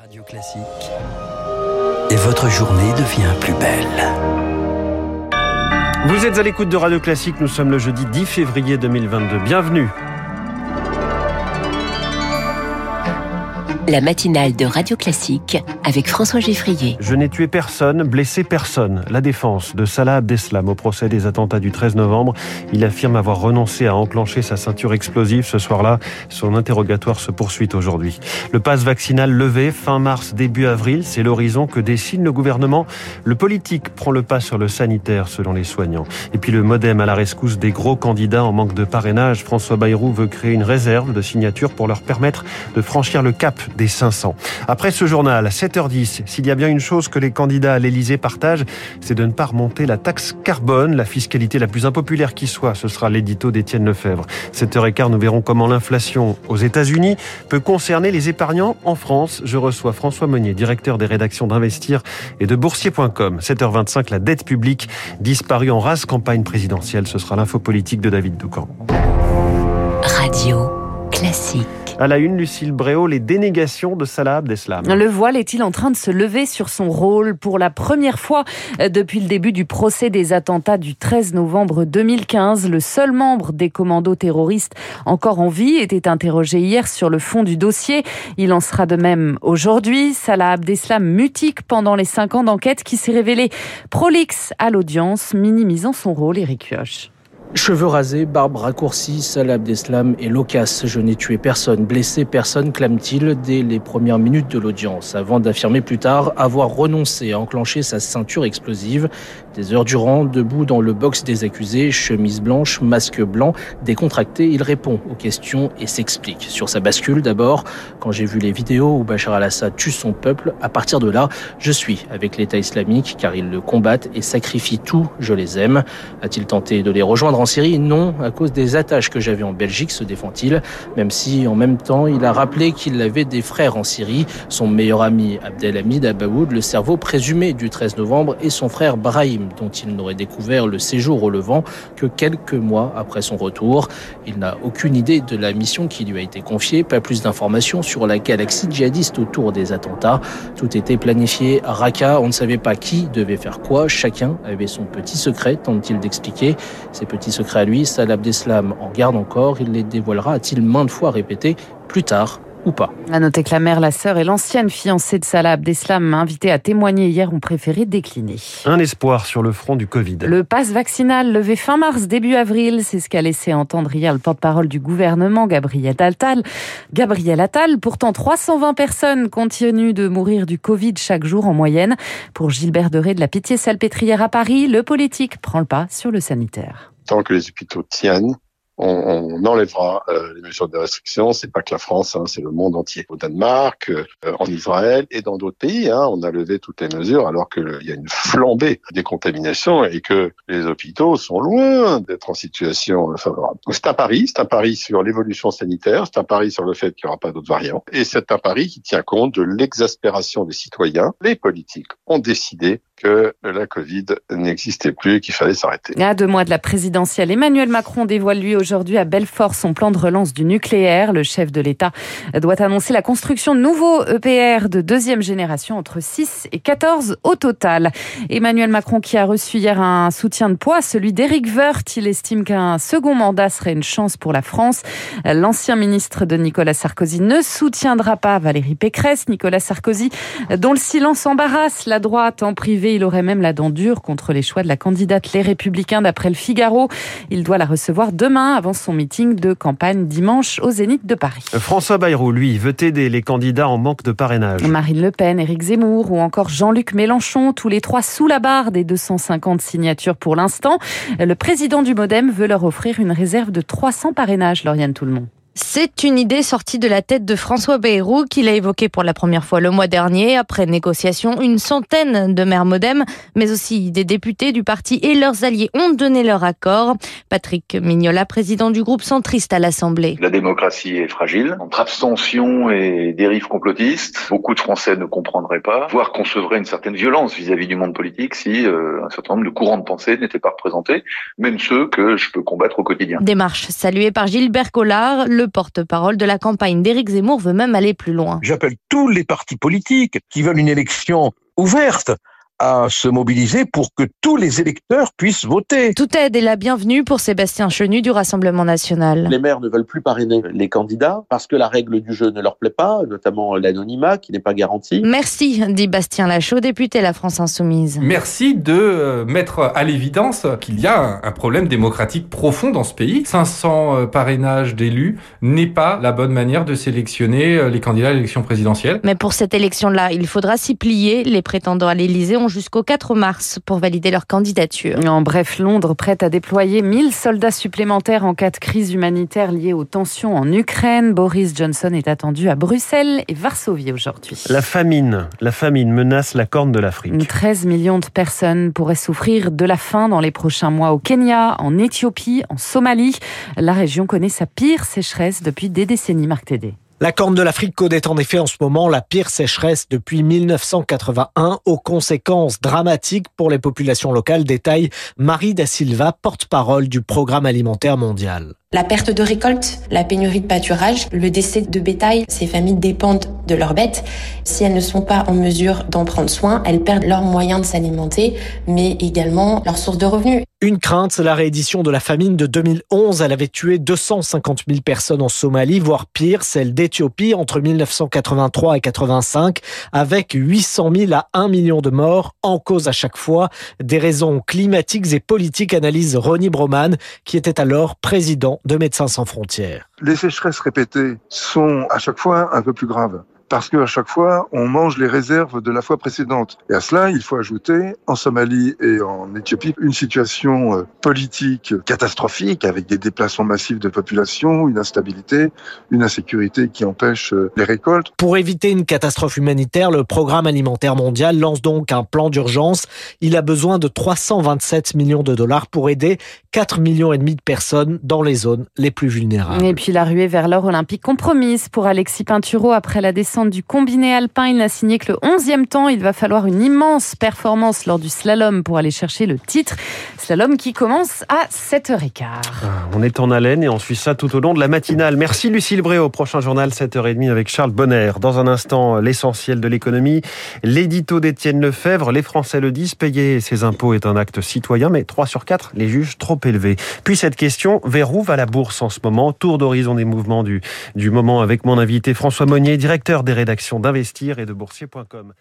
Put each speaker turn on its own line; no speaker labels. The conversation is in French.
Radio Classique. Et votre journée devient plus belle.
Vous êtes à l'écoute de Radio Classique, nous sommes le jeudi 10 février 2022. Bienvenue.
La matinale de Radio Classique avec François Geffrier.
Je n'ai tué personne, blessé personne. La défense de Salah Abdeslam au procès des attentats du 13 novembre. Il affirme avoir renoncé à enclencher sa ceinture explosive ce soir-là. Son interrogatoire se poursuit aujourd'hui. Le passe vaccinal levé fin mars, début avril, c'est l'horizon que dessine le gouvernement. Le politique prend le pas sur le sanitaire selon les soignants. Et puis le modem à la rescousse des gros candidats en manque de parrainage. François Bayrou veut créer une réserve de signatures pour leur permettre de franchir le cap des 500. Après ce journal, 7h10, s'il y a bien une chose que les candidats à l'Elysée partagent, c'est de ne pas remonter la taxe carbone, la fiscalité la plus impopulaire qui soit. Ce sera l'édito d'Étienne Lefebvre. 7h15, nous verrons comment l'inflation aux États-Unis peut concerner les épargnants en France. Je reçois François Meunier, directeur des rédactions d'Investir et de Boursier.com. 7h25, la dette publique disparue en rase campagne présidentielle. Ce sera l'info politique de David Doucan.
Radio Classique.
À la une, Lucille Bréau, les dénégations de Salah Abdeslam.
Le voile est-il en train de se lever sur son rôle pour la première fois depuis le début du procès des attentats du 13 novembre 2015 Le seul membre des commandos terroristes encore en vie était interrogé hier sur le fond du dossier. Il en sera de même aujourd'hui. Salah Abdeslam mutique pendant les cinq ans d'enquête qui s'est révélé prolixe à l'audience, minimisant son rôle, Eric Kioch.
Cheveux rasés, barbe raccourcie, Salah Abdeslam et loquace. Je n'ai tué personne, blessé personne, clame-t-il dès les premières minutes de l'audience, avant d'affirmer plus tard avoir renoncé à enclencher sa ceinture explosive. Des heures durant, debout dans le box des accusés, chemise blanche, masque blanc, décontracté, il répond aux questions et s'explique. Sur sa bascule d'abord, quand j'ai vu les vidéos où Bachar al-Assad tue son peuple, à partir de là, je suis avec l'État islamique car ils le combattent et sacrifient tout, je les aime. A-t-il tenté de les rejoindre en Syrie? Non, à cause des attaches que j'avais en Belgique, se défend-il, même si en même temps il a rappelé qu'il avait des frères en Syrie, son meilleur ami Abdelhamid Abaoud, le cerveau présumé du 13 novembre, et son frère Brahim, dont il n'aurait découvert le séjour au Levant que quelques mois après son retour. Il n'a aucune idée de la mission qui lui a été confiée, pas plus d'informations sur la galaxie djihadiste autour des attentats. Tout était planifié à Raqqa, on ne savait pas qui devait faire quoi, chacun avait son petit secret, tente-t-il d'expliquer. Ses petits secrets à lui, Salah Abdeslam en garde encore, il les dévoilera, a-t-il maintes fois répété, plus tard ou pas.
À noter que la mère, la sœur et l'ancienne fiancée de Salah Abdeslam, invités à témoigner hier, ont préféré décliner.
Un espoir sur le front du Covid.
Le pass vaccinal levé fin mars, début avril, c'est ce qu'a laissé entendre hier le porte-parole du gouvernement, Gabriel Attal. Gabriel Attal, pourtant 320 personnes continuent de mourir du Covid chaque jour en moyenne. Pour Gilbert Deré de la Pitié-Salpêtrière à Paris, le politique prend le pas sur le sanitaire.
Tant que les hôpitaux tiennent, on, on enlèvera euh, les mesures de restriction. C'est pas que la France, hein, c'est le monde entier. Au Danemark, euh, en Israël et dans d'autres pays, hein, on a levé toutes les mesures alors qu'il y a une flambée des contaminations et que les hôpitaux sont loin d'être en situation favorable. C'est un pari, c'est un pari sur l'évolution sanitaire, c'est un pari sur le fait qu'il n'y aura pas d'autres variants, et c'est un pari qui tient compte de l'exaspération des citoyens. Les politiques ont décidé que la Covid n'existait plus et qu'il fallait s'arrêter.
À deux mois de la présidentielle, Emmanuel Macron dévoile lui aujourd'hui à Belfort son plan de relance du nucléaire. Le chef de l'État doit annoncer la construction de nouveaux EPR de deuxième génération entre 6 et 14 au total. Emmanuel Macron qui a reçu hier un soutien de poids, celui d'Éric Woerth. Il estime qu'un second mandat serait une chance pour la France. L'ancien ministre de Nicolas Sarkozy ne soutiendra pas Valérie Pécresse. Nicolas Sarkozy, dont le silence embarrasse la droite en privé il aurait même la dent dure contre les choix de la candidate Les Républicains d'après le Figaro. Il doit la recevoir demain avant son meeting de campagne dimanche au Zénith de Paris.
François Bayrou, lui, veut aider les candidats en manque de parrainage.
Marine Le Pen, Éric Zemmour ou encore Jean-Luc Mélenchon, tous les trois sous la barre des 250 signatures pour l'instant. Le président du Modem veut leur offrir une réserve de 300 parrainages, Lauriane Tout-le-Monde.
C'est une idée sortie de la tête de François Bayrou qu'il a évoquée pour la première fois le mois dernier. Après négociation, une centaine de maires modem, mais aussi des députés du parti et leurs alliés ont donné leur accord. Patrick Mignola, président du groupe centriste à l'Assemblée.
La démocratie est fragile. Entre abstention et dérive complotiste, beaucoup de Français ne comprendraient pas, voire concevraient une certaine violence vis-à-vis du monde politique si euh, un certain nombre de courants de pensée n'étaient pas représentés, même ceux que je peux combattre au quotidien.
Démarche saluée par Gilbert Collard, le Le porte-parole de la campagne d'Éric Zemmour veut même aller plus loin.
J'appelle tous les partis politiques qui veulent une élection ouverte à se mobiliser pour que tous les électeurs puissent voter.
Toute aide est la bienvenue pour Sébastien Chenu du Rassemblement national.
Les maires ne veulent plus parrainer les candidats parce que la règle du jeu ne leur plaît pas, notamment l'anonymat qui n'est pas garanti.
Merci, dit Bastien Lachaud, député La France Insoumise.
Merci de euh, mettre à l'évidence qu'il y a un problème démocratique profond dans ce pays. 500 euh, parrainages d'élus n'est pas la bonne manière de sélectionner euh, les candidats à l'élection présidentielle.
Mais pour cette élection-là, il faudra s'y plier. Les prétendants à l'Élysée ont jusqu'au 4 mars pour valider leur candidature.
En bref, Londres prête à déployer 1000 soldats supplémentaires en cas de crise humanitaire liée aux tensions en Ukraine. Boris Johnson est attendu à Bruxelles et Varsovie aujourd'hui.
La famine, la famine menace la corne de l'Afrique.
13 millions de personnes pourraient souffrir de la faim dans les prochains mois au Kenya, en Éthiopie, en Somalie. La région connaît sa pire sécheresse depuis des décennies, Marc Tédé.
La Corne de l'Afrique connaît en effet en ce moment la pire sécheresse depuis 1981 aux conséquences dramatiques pour les populations locales, détaille Marie Da Silva, porte-parole du Programme alimentaire mondial.
La perte de récolte, la pénurie de pâturage, le décès de bétail, ces familles dépendent de leurs bêtes. Si elles ne sont pas en mesure d'en prendre soin, elles perdent leurs moyens de s'alimenter, mais également leur source de revenus.
Une crainte, la réédition de la famine de 2011. Elle avait tué 250 000 personnes en Somalie, voire pire, celle d'Éthiopie entre 1983 et 85, avec 800 000 à 1 million de morts, en cause à chaque fois des raisons climatiques et politiques, analyse Ronnie Broman, qui était alors président de Médecins sans frontières.
Les sécheresses répétées sont à chaque fois un peu plus graves parce qu'à chaque fois, on mange les réserves de la fois précédente. Et à cela, il faut ajouter, en Somalie et en Éthiopie, une situation euh, politique catastrophique avec des déplacements massifs de population, une instabilité, une insécurité qui empêche euh, les récoltes.
Pour éviter une catastrophe humanitaire, le Programme alimentaire mondial lance donc un plan d'urgence. Il a besoin de 327 millions de dollars pour aider 4 millions et demi de personnes dans les zones les plus vulnérables.
Et puis la ruée vers l'or olympique compromise pour Alexis Pinturo après la descente du combiné alpin. Il n'a signé que le 11e temps. Il va falloir une immense performance lors du slalom pour aller chercher le titre. Slalom qui commence à 7h15. Ah,
on est en haleine et on suit ça tout au long de la matinale. Merci Lucille Bréau. Prochain journal 7h30 avec Charles Bonner. Dans un instant, l'essentiel de l'économie. L'édito d'Étienne Lefebvre. Les Français le disent, payer ses impôts est un acte citoyen, mais 3 sur 4 les jugent trop élevés. Puis cette question, vers où va la bourse en ce moment Tour d'horizon des mouvements du, du moment avec mon invité François Monnier, directeur des rédaction d'Investir et de Boursier.com.